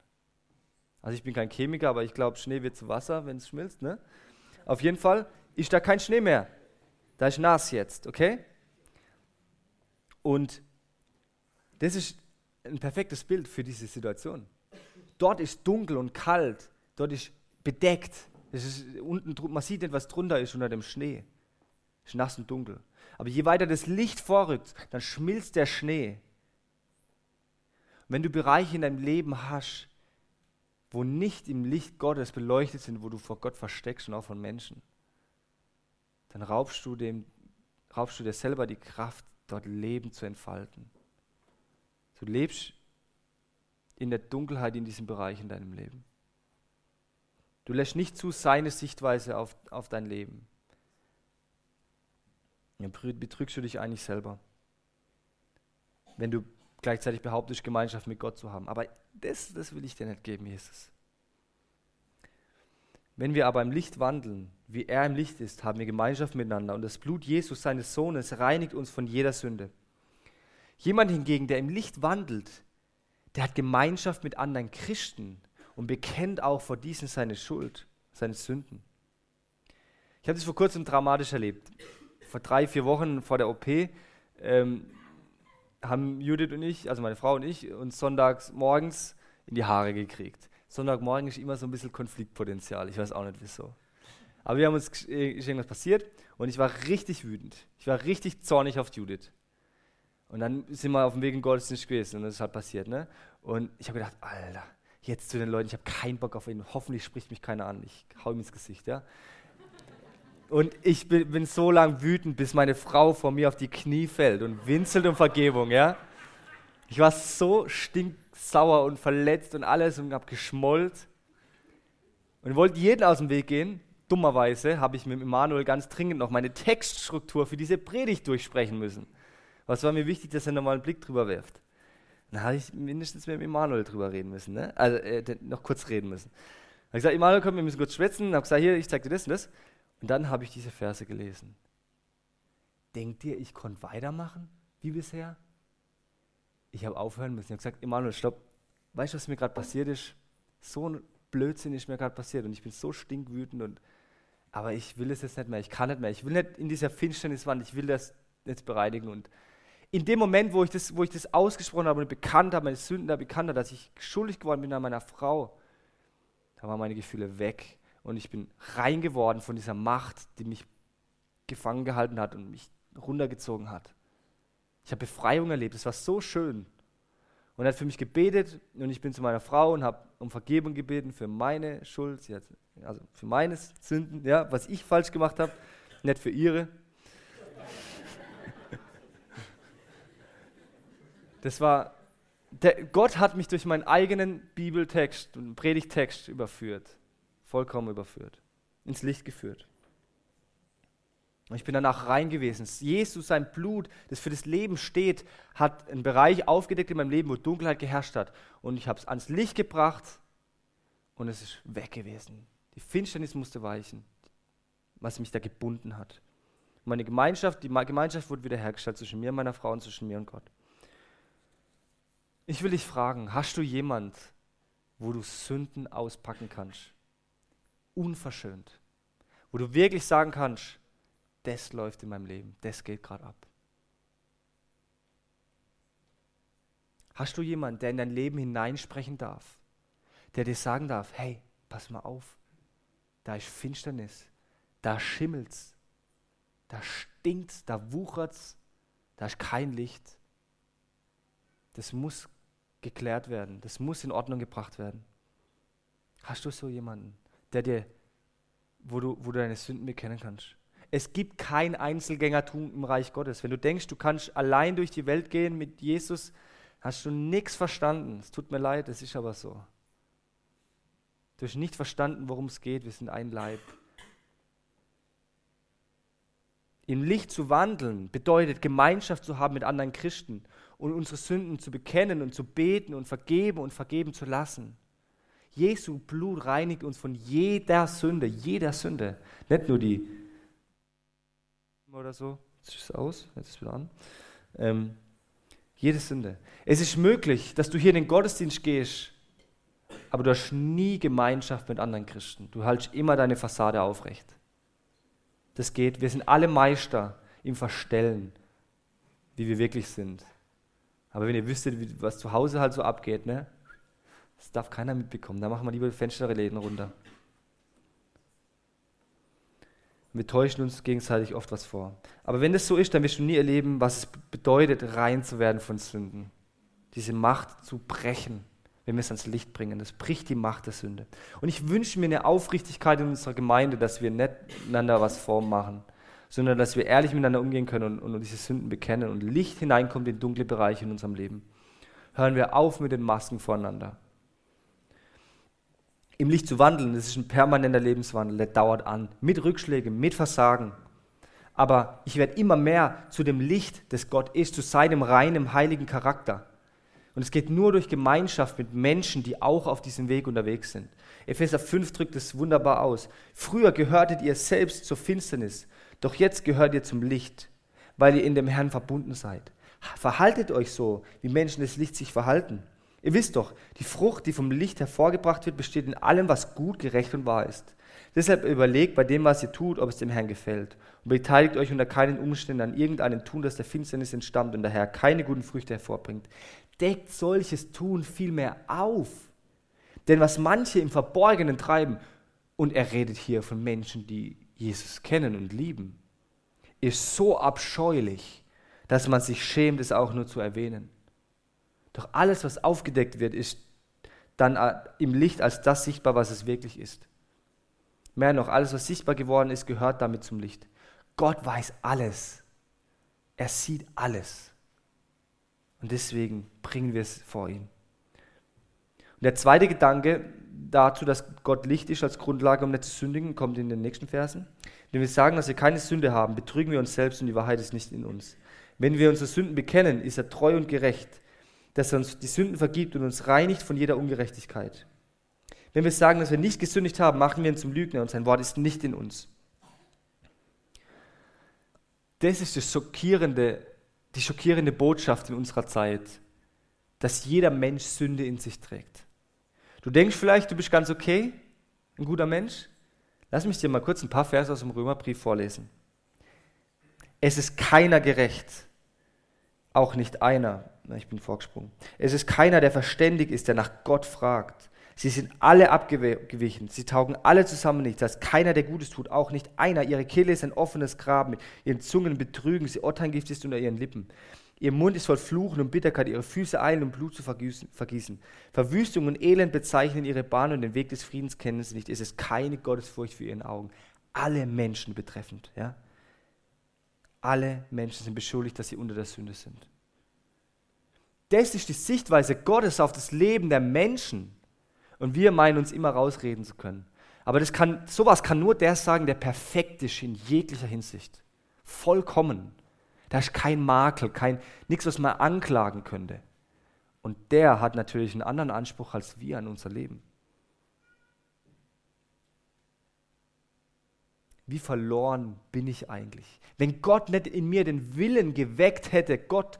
A: Also ich bin kein Chemiker, aber ich glaube, Schnee wird zu Wasser, wenn es schmilzt. Ne? Auf jeden Fall ist da kein Schnee mehr. Da ist nass jetzt, okay? Und das ist ein perfektes Bild für diese Situation. Dort ist dunkel und kalt, dort ist bedeckt. Ist unten, man sieht nicht, was drunter ist unter dem Schnee. Es ist nass und dunkel. Aber je weiter das Licht vorrückt, dann schmilzt der Schnee. Wenn du Bereiche in deinem Leben hast, wo nicht im Licht Gottes beleuchtet sind, wo du vor Gott versteckst und auch von Menschen, dann raubst du, dem, raubst du dir selber die Kraft, dort Leben zu entfalten. Du lebst in der Dunkelheit in diesem Bereich in deinem Leben. Du lässt nicht zu seine Sichtweise auf, auf dein Leben. Betrügst du dich eigentlich selber, wenn du gleichzeitig behauptest, Gemeinschaft mit Gott zu haben. Aber das, das will ich dir nicht geben, Jesus. Wenn wir aber im Licht wandeln, wie er im Licht ist, haben wir Gemeinschaft miteinander und das Blut Jesus, seines Sohnes, reinigt uns von jeder Sünde. Jemand hingegen, der im Licht wandelt, der hat Gemeinschaft mit anderen Christen und bekennt auch vor diesen seine Schuld, seine Sünden. Ich habe das vor kurzem dramatisch erlebt. Vor drei, vier Wochen vor der OP ähm, haben Judith und ich, also meine Frau und ich, uns sonntags morgens in die Haare gekriegt. Sonntagmorgen ist immer so ein bisschen Konfliktpotenzial. Ich weiß auch nicht wieso. Aber wir haben uns ist irgendwas passiert und ich war richtig wütend. Ich war richtig zornig auf Judith. Und dann sind wir auf dem Weg in Gottesdienst gewesen und das ist halt passiert. Ne? Und ich habe gedacht, Alter, jetzt zu den Leuten, ich habe keinen Bock auf ihn. Hoffentlich spricht mich keiner an. Ich hau ihm ins Gesicht. Ja? Und ich bin, bin, so lang wütend, bis meine Frau vor mir auf die Knie fällt und winzelt um Vergebung. Ja? Ich war so stinksauer und verletzt und alles und habe geschmollt. Und wollte jeden aus dem Weg gehen. Dummerweise habe ich mit Emanuel ganz dringend noch meine Textstruktur für diese Predigt durchsprechen müssen. Was war mir wichtig, dass er nochmal einen Blick drüber wirft? Dann habe ich mindestens mit Emanuel drüber reden müssen, ne? also äh, noch kurz reden müssen. Dann habe ich gesagt, Emanuel, komm, wir müssen kurz schwätzen. Dann habe gesagt, hier, ich zeige dir das und das. Und dann habe ich diese Verse gelesen. Denkt ihr, ich konnte weitermachen wie bisher? Ich habe aufhören müssen. Ich habe gesagt, Emanuel, stopp. Weißt du, was mir gerade passiert ist? So ein Blödsinn ist mir gerade passiert und ich bin so stinkwütend und aber ich will es jetzt nicht mehr, ich kann nicht mehr, ich will nicht in dieser Finsternis wandern, ich will das jetzt bereinigen und in dem Moment, wo ich das, wo ich das ausgesprochen habe und bekannt habe, meine Sünden da bekannt habe, dass ich schuldig geworden bin an meiner Frau, da waren meine Gefühle weg und ich bin rein geworden von dieser Macht, die mich gefangen gehalten hat und mich runtergezogen hat. Ich habe Befreiung erlebt, es war so schön. Und er hat für mich gebetet und ich bin zu meiner Frau und habe um Vergebung gebeten für meine Schuld, hat, also für meine Sünden, ja, was ich falsch gemacht habe, nicht für ihre. Das war, der, Gott hat mich durch meinen eigenen Bibeltext und Predigtext überführt, vollkommen überführt, ins Licht geführt. Und ich bin danach rein gewesen. Jesus, sein Blut, das für das Leben steht, hat einen Bereich aufgedeckt in meinem Leben, wo Dunkelheit geherrscht hat. Und ich habe es ans Licht gebracht und es ist weg gewesen. Die Finsternis musste weichen, was mich da gebunden hat. Meine Gemeinschaft, die Gemeinschaft wurde wiederhergestellt zwischen mir und meiner Frau und zwischen mir und Gott. Ich will dich fragen, hast du jemand, wo du Sünden auspacken kannst? Unverschönt. Wo du wirklich sagen kannst, das läuft in meinem Leben, das geht gerade ab. Hast du jemanden, der in dein Leben hineinsprechen darf, der dir sagen darf, hey, pass mal auf, da ist Finsternis, da schimmelt's, da stinkt's, da wuchert's, da ist kein Licht. Das muss geklärt werden, das muss in Ordnung gebracht werden. Hast du so jemanden, der dir, wo du, wo du deine Sünden bekennen kannst? Es gibt kein Einzelgängertum im Reich Gottes. Wenn du denkst, du kannst allein durch die Welt gehen mit Jesus, hast du nichts verstanden. Es tut mir leid, es ist aber so. Du hast nicht verstanden, worum es geht. Wir sind ein Leib. Im Licht zu wandeln bedeutet, Gemeinschaft zu haben mit anderen Christen und unsere Sünden zu bekennen und zu beten und vergeben und vergeben zu lassen. Jesu Blut reinigt uns von jeder Sünde, jeder Sünde. Nicht nur die oder so. Jetzt ist es aus, jetzt ist es wieder an. Ähm, jede Sünde. Es ist möglich, dass du hier in den Gottesdienst gehst, aber du hast nie Gemeinschaft mit anderen Christen. Du hältst immer deine Fassade aufrecht. Das geht. Wir sind alle Meister im Verstellen, wie wir wirklich sind. Aber wenn ihr wüsstet, was zu Hause halt so abgeht, ne? Das darf keiner mitbekommen. Da machen wir lieber die Fensterläden runter. wir täuschen uns gegenseitig oft was vor. Aber wenn das so ist, dann wirst du nie erleben, was es bedeutet, rein zu werden von Sünden. Diese Macht zu brechen, wenn wir es ans Licht bringen. Das bricht die Macht der Sünde. Und ich wünsche mir eine Aufrichtigkeit in unserer Gemeinde, dass wir nicht einander was vormachen, sondern dass wir ehrlich miteinander umgehen können und, und diese Sünden bekennen und Licht hineinkommt in dunkle Bereiche in unserem Leben. Hören wir auf mit den Masken voreinander im Licht zu wandeln, das ist ein permanenter Lebenswandel, der dauert an, mit Rückschlägen, mit Versagen. Aber ich werde immer mehr zu dem Licht, das Gott ist, zu seinem reinen, heiligen Charakter. Und es geht nur durch Gemeinschaft mit Menschen, die auch auf diesem Weg unterwegs sind. Epheser 5 drückt es wunderbar aus. Früher gehörtet ihr selbst zur Finsternis, doch jetzt gehört ihr zum Licht, weil ihr in dem Herrn verbunden seid. Verhaltet euch so, wie Menschen des Lichts sich verhalten. Ihr wisst doch, die Frucht, die vom Licht hervorgebracht wird, besteht in allem, was gut, gerecht und wahr ist. Deshalb überlegt bei dem, was ihr tut, ob es dem Herrn gefällt. Und beteiligt euch unter keinen Umständen an irgendeinem Tun, das der Finsternis entstammt und daher keine guten Früchte hervorbringt. Deckt solches Tun vielmehr auf. Denn was manche im Verborgenen treiben, und er redet hier von Menschen, die Jesus kennen und lieben, ist so abscheulich, dass man sich schämt, es auch nur zu erwähnen. Doch alles, was aufgedeckt wird, ist dann äh, im Licht als das sichtbar, was es wirklich ist. Mehr noch, alles, was sichtbar geworden ist, gehört damit zum Licht. Gott weiß alles. Er sieht alles. Und deswegen bringen wir es vor ihn. Und der zweite Gedanke dazu, dass Gott Licht ist als Grundlage, um nicht zu sündigen, kommt in den nächsten Versen. Wenn wir sagen, dass wir keine Sünde haben, betrügen wir uns selbst und die Wahrheit ist nicht in uns. Wenn wir unsere Sünden bekennen, ist er treu und gerecht, dass er uns die Sünden vergibt und uns reinigt von jeder Ungerechtigkeit. Wenn wir sagen, dass wir nicht gesündigt haben, machen wir ihn zum Lügner und sein Wort ist nicht in uns. Das ist das schockierende, die schockierende Botschaft in unserer Zeit, dass jeder Mensch Sünde in sich trägt. Du denkst vielleicht, du bist ganz okay, ein guter Mensch. Lass mich dir mal kurz ein paar Verse aus dem Römerbrief vorlesen. Es ist keiner gerecht, auch nicht einer. Ich bin vorgesprungen. Es ist keiner, der verständig ist, der nach Gott fragt. Sie sind alle abgewichen. Sie taugen alle zusammen nichts. Da ist keiner, der Gutes tut, auch nicht einer. Ihre Kehle ist ein offenes Grab. Mit ihren Zungen betrügen sie. Otterngift ist unter ihren Lippen. Ihr Mund ist voll Fluchen und Bitterkeit. Ihre Füße eilen, um Blut zu vergießen. Verwüstung und Elend bezeichnen ihre Bahn und den Weg des Friedens kennen sie nicht. Es ist keine Gottesfurcht für ihren Augen. Alle Menschen betreffend. Ja? Alle Menschen sind beschuldigt, dass sie unter der Sünde sind. Das ist die Sichtweise Gottes auf das Leben der Menschen. Und wir meinen uns immer rausreden zu können. Aber das kann, sowas kann nur der sagen, der perfekt ist in jeglicher Hinsicht. Vollkommen. Da ist kein Makel, kein nichts, was man anklagen könnte. Und der hat natürlich einen anderen Anspruch als wir an unser Leben. Wie verloren bin ich eigentlich? Wenn Gott nicht in mir den Willen geweckt hätte, Gott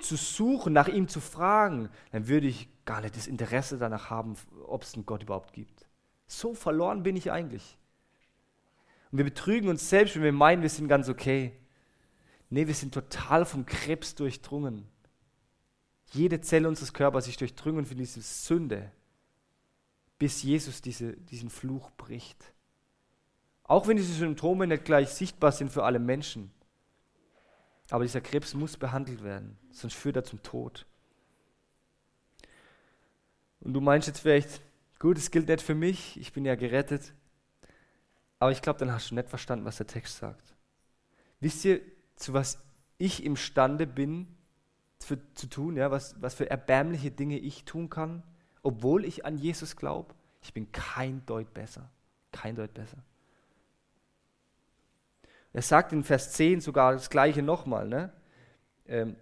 A: zu suchen, nach ihm zu fragen, dann würde ich gar nicht das Interesse danach haben, ob es einen Gott überhaupt gibt. So verloren bin ich eigentlich. Und wir betrügen uns selbst, wenn wir meinen, wir sind ganz okay. Nee, wir sind total vom Krebs durchdrungen. Jede Zelle unseres Körpers ist durchdrungen von dieser Sünde, bis Jesus diese, diesen Fluch bricht. Auch wenn diese Symptome nicht gleich sichtbar sind für alle Menschen. Aber dieser Krebs muss behandelt werden, sonst führt er zum Tod. Und du meinst jetzt vielleicht, gut, es gilt nicht für mich, ich bin ja gerettet. Aber ich glaube, dann hast du nicht verstanden, was der Text sagt. Wisst ihr, zu was ich imstande bin für, zu tun, ja, was, was für erbärmliche Dinge ich tun kann, obwohl ich an Jesus glaube? Ich bin kein Deut besser. Kein Deut besser. Er sagt in Vers 10 sogar das Gleiche nochmal. Ne? Ähm,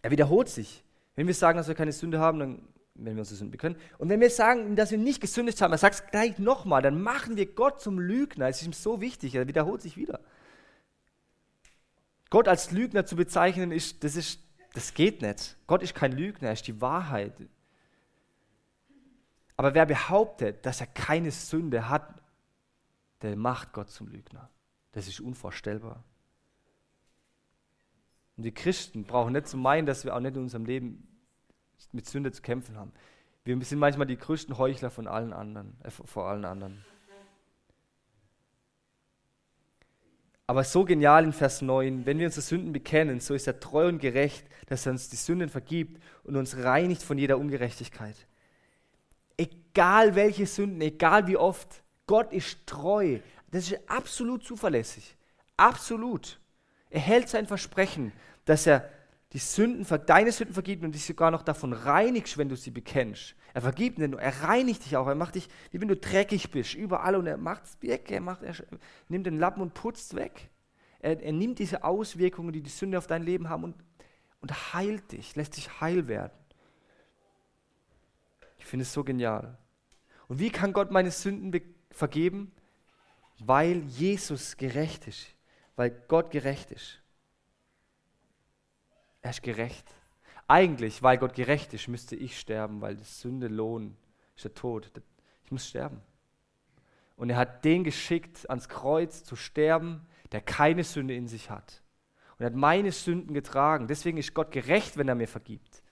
A: er wiederholt sich. Wenn wir sagen, dass wir keine Sünde haben, dann wenn wir unsere Sünden bekennen. Und wenn wir sagen, dass wir nicht gesündigt haben, er sagt es gleich nochmal, dann machen wir Gott zum Lügner. Es ist ihm so wichtig, er wiederholt sich wieder. Gott als Lügner zu bezeichnen, ist, das, ist, das geht nicht. Gott ist kein Lügner, er ist die Wahrheit. Aber wer behauptet, dass er keine Sünde hat, der macht Gott zum Lügner. Das ist unvorstellbar. Und die Christen brauchen nicht zu meinen, dass wir auch nicht in unserem Leben mit Sünde zu kämpfen haben. Wir sind manchmal die größten Heuchler von allen anderen, äh, vor allen anderen. Aber so genial in Vers 9, wenn wir unsere Sünden bekennen, so ist er treu und gerecht, dass er uns die Sünden vergibt und uns reinigt von jeder Ungerechtigkeit. Egal welche Sünden, egal wie oft, Gott ist treu. Das ist absolut zuverlässig. Absolut. Er hält sein Versprechen, dass er die Sünden, deine Sünden vergibt und dich sogar noch davon reinigst, wenn du sie bekennst. Er vergibt nur, er reinigt dich auch. Er macht dich, wie wenn du dreckig bist, überall und er macht es weg. Er, macht, er nimmt den Lappen und putzt weg. Er, er, nimmt diese Auswirkungen, die die Sünde auf dein Leben haben und, und heilt dich, lässt dich heil werden. Ich finde es so genial. Und wie kann Gott meine Sünden vergeben? Weil Jesus gerecht ist, weil Gott gerecht ist. Er ist gerecht. Eigentlich, weil Gott gerecht ist, müsste ich sterben, weil die Sünde lohnt, ist der Tod. Ich muss sterben. Und er hat den geschickt, ans Kreuz zu sterben, der keine Sünde in sich hat. Und er hat meine Sünden getragen. Deswegen ist Gott gerecht, wenn er mir vergibt.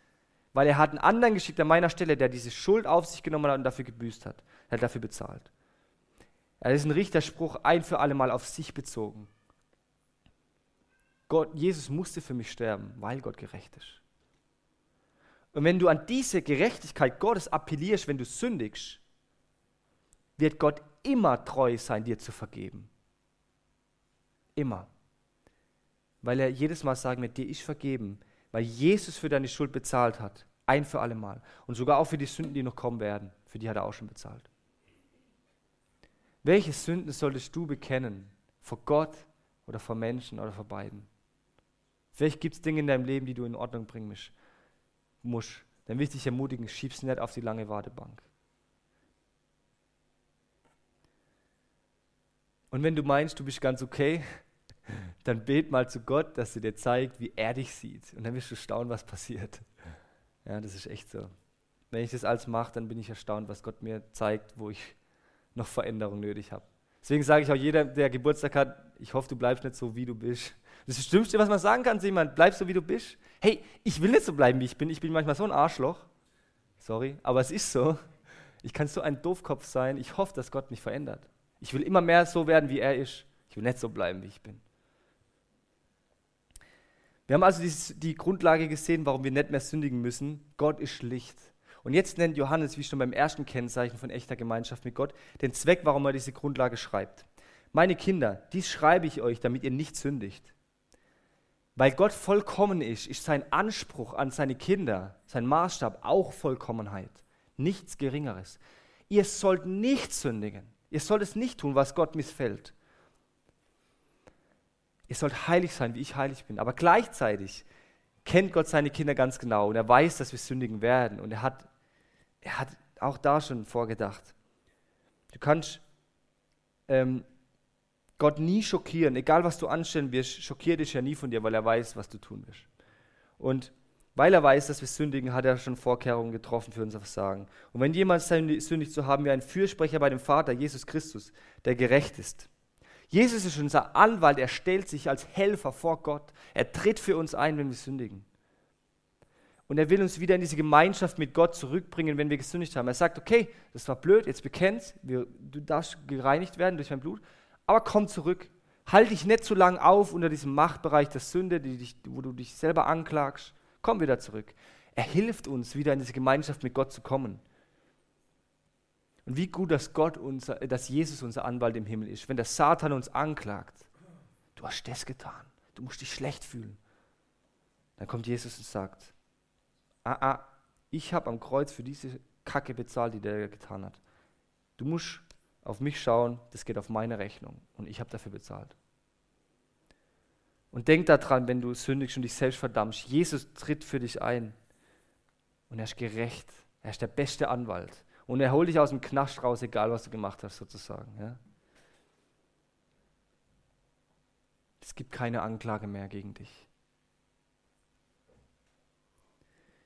A: Weil er hat einen anderen geschickt an meiner Stelle, der diese Schuld auf sich genommen hat und dafür gebüßt hat. Er hat dafür bezahlt. Er ist ein Richterspruch ein für alle Mal auf sich bezogen. Gott, Jesus musste für mich sterben, weil Gott gerecht ist. Und wenn du an diese Gerechtigkeit Gottes appellierst, wenn du sündigst, wird Gott immer treu sein, dir zu vergeben. Immer. Weil er jedes Mal sagen wird, dir ist vergeben, weil Jesus für deine Schuld bezahlt hat. Ein für alle Mal. Und sogar auch für die Sünden, die noch kommen werden. Für die hat er auch schon bezahlt. Welche Sünden solltest du bekennen? Vor Gott oder vor Menschen oder vor beiden? Vielleicht gibt es Dinge in deinem Leben, die du in Ordnung bringen musst. Dann will ich dich ermutigen, schieb sie nicht auf die lange Wartebank. Und wenn du meinst, du bist ganz okay, <laughs> dann bet mal zu Gott, dass er dir zeigt, wie er dich sieht. Und dann wirst du staunen, was passiert. <laughs> Ja, das ist echt so. Wenn ich das alles mache, dann bin ich erstaunt, was Gott mir zeigt, wo ich noch Veränderung nötig habe. Deswegen sage ich auch jeder, der Geburtstag hat, ich hoffe, du bleibst nicht so, wie du bist. Das ist das Schlimmste, was man sagen kann zu jemandem, bleib so, wie du bist. Hey, ich will nicht so bleiben, wie ich bin. Ich bin manchmal so ein Arschloch. Sorry, aber es ist so. Ich kann so ein Doofkopf sein. Ich hoffe, dass Gott mich verändert. Ich will immer mehr so werden, wie er ist. Ich will nicht so bleiben, wie ich bin. Wir haben also die, die Grundlage gesehen, warum wir nicht mehr sündigen müssen. Gott ist Licht. Und jetzt nennt Johannes, wie schon beim ersten Kennzeichen von echter Gemeinschaft mit Gott, den Zweck, warum er diese Grundlage schreibt. Meine Kinder, dies schreibe ich euch, damit ihr nicht sündigt. Weil Gott vollkommen ist, ist sein Anspruch an seine Kinder, sein Maßstab auch Vollkommenheit. Nichts Geringeres. Ihr sollt nicht sündigen. Ihr sollt es nicht tun, was Gott missfällt. ihr sollt heilig sein, wie ich heilig bin. Aber gleichzeitig kennt Gott seine Kinder ganz genau und er weiß, dass wir sündigen werden. Und er hat, er hat auch da schon vorgedacht. Du kannst ähm, Gott nie schockieren, egal was du anstellen wirst, schockiert dich ja nie von dir, weil er weiß, was du tun wirst. Und weil er weiß, dass wir sündigen, hat er schon Vorkehrungen getroffen für unser Versagen. Und wenn jemand sündigt, so haben wir einen Fürsprecher bei dem Vater, Jesus Christus, der gerecht ist. Jesus ist unser Anwalt, er stellt sich als Helfer vor Gott. Er tritt für uns ein, wenn wir sündigen. Und er will uns wieder in diese Gemeinschaft mit Gott zurückbringen, wenn wir gesündigt haben. Er sagt, okay, das war blöd, jetzt bekennst, du darfst gereinigt werden durch mein Blut, aber komm zurück. Halt dich nicht zu lang auf unter diesem Machtbereich der Sünde, dich, wo du dich selber anklagst. Komm wieder zurück. Er hilft uns, wieder in diese Gemeinschaft mit Gott zu kommen. Und wie gut, dass Gott unser, dass Jesus unser Anwalt im Himmel ist. Wenn der Satan uns anklagt, du hast das getan, du musst dich schlecht fühlen. Dann kommt Jesus und sagt, ah, ah, ich habe am Kreuz für diese Kacke bezahlt, die der getan hat. Du musst auf mich schauen, das geht auf meine Rechnung und ich habe dafür bezahlt. Und denk daran, wenn du sündigst und dich selbst verdammst, Jesus tritt für dich ein und er ist gerecht, er ist der beste Anwalt und er holt dich aus dem Knast raus, egal was du gemacht hast, sozusagen. Ja? Es gibt keine Anklage mehr gegen dich.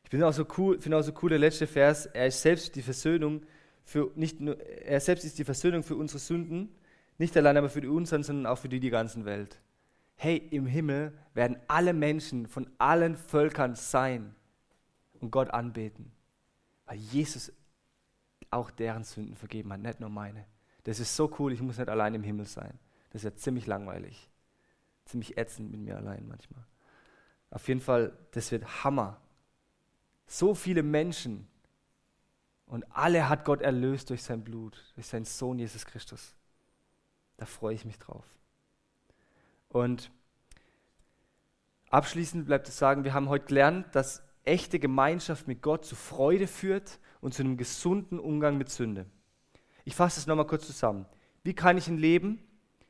A: Ich finde auch so cool, finde auch so cool der letzte Vers. Er ist selbst die Versöhnung für nicht nur, er selbst ist die Versöhnung für unsere Sünden, nicht allein aber für die unseren, sondern auch für die die ganzen Welt. Hey, im Himmel werden alle Menschen von allen Völkern sein und Gott anbeten, weil Jesus auch deren Sünden vergeben hat, nicht nur meine. Das ist so cool, ich muss nicht allein im Himmel sein. Das ist ja ziemlich langweilig, ziemlich ätzend mit mir allein manchmal. Auf jeden Fall, das wird Hammer. So viele Menschen und alle hat Gott erlöst durch sein Blut, durch seinen Sohn Jesus Christus. Da freue ich mich drauf. Und abschließend bleibt es sagen, wir haben heute gelernt, dass echte Gemeinschaft mit Gott zu Freude führt und zu einem gesunden Umgang mit Sünde. Ich fasse es nochmal kurz zusammen. Wie kann ich ein Leben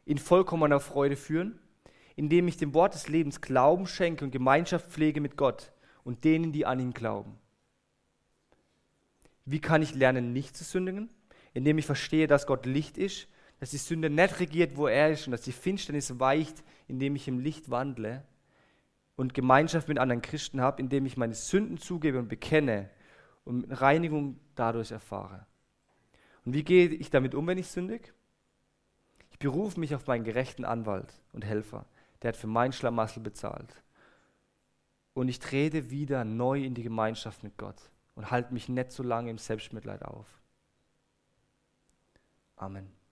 A: in vollkommener Freude führen? Indem ich dem Wort des Lebens Glauben schenke und Gemeinschaft pflege mit Gott und denen, die an ihn glauben. Wie kann ich lernen, nicht zu sündigen? Indem ich verstehe, dass Gott Licht ist, dass die Sünde nicht regiert, wo er ist und dass die Finsternis weicht, indem ich im Licht wandle und Gemeinschaft mit anderen Christen habe, indem ich meine Sünden zugebe und bekenne und Reinigung dadurch erfahre. Und wie gehe ich damit um, wenn ich sündig? Ich berufe mich auf meinen gerechten Anwalt und Helfer. Der hat für mein Schlamassel bezahlt. Und ich trete wieder neu in die Gemeinschaft mit Gott und halte mich nicht so lange im Selbstmitleid auf. Amen.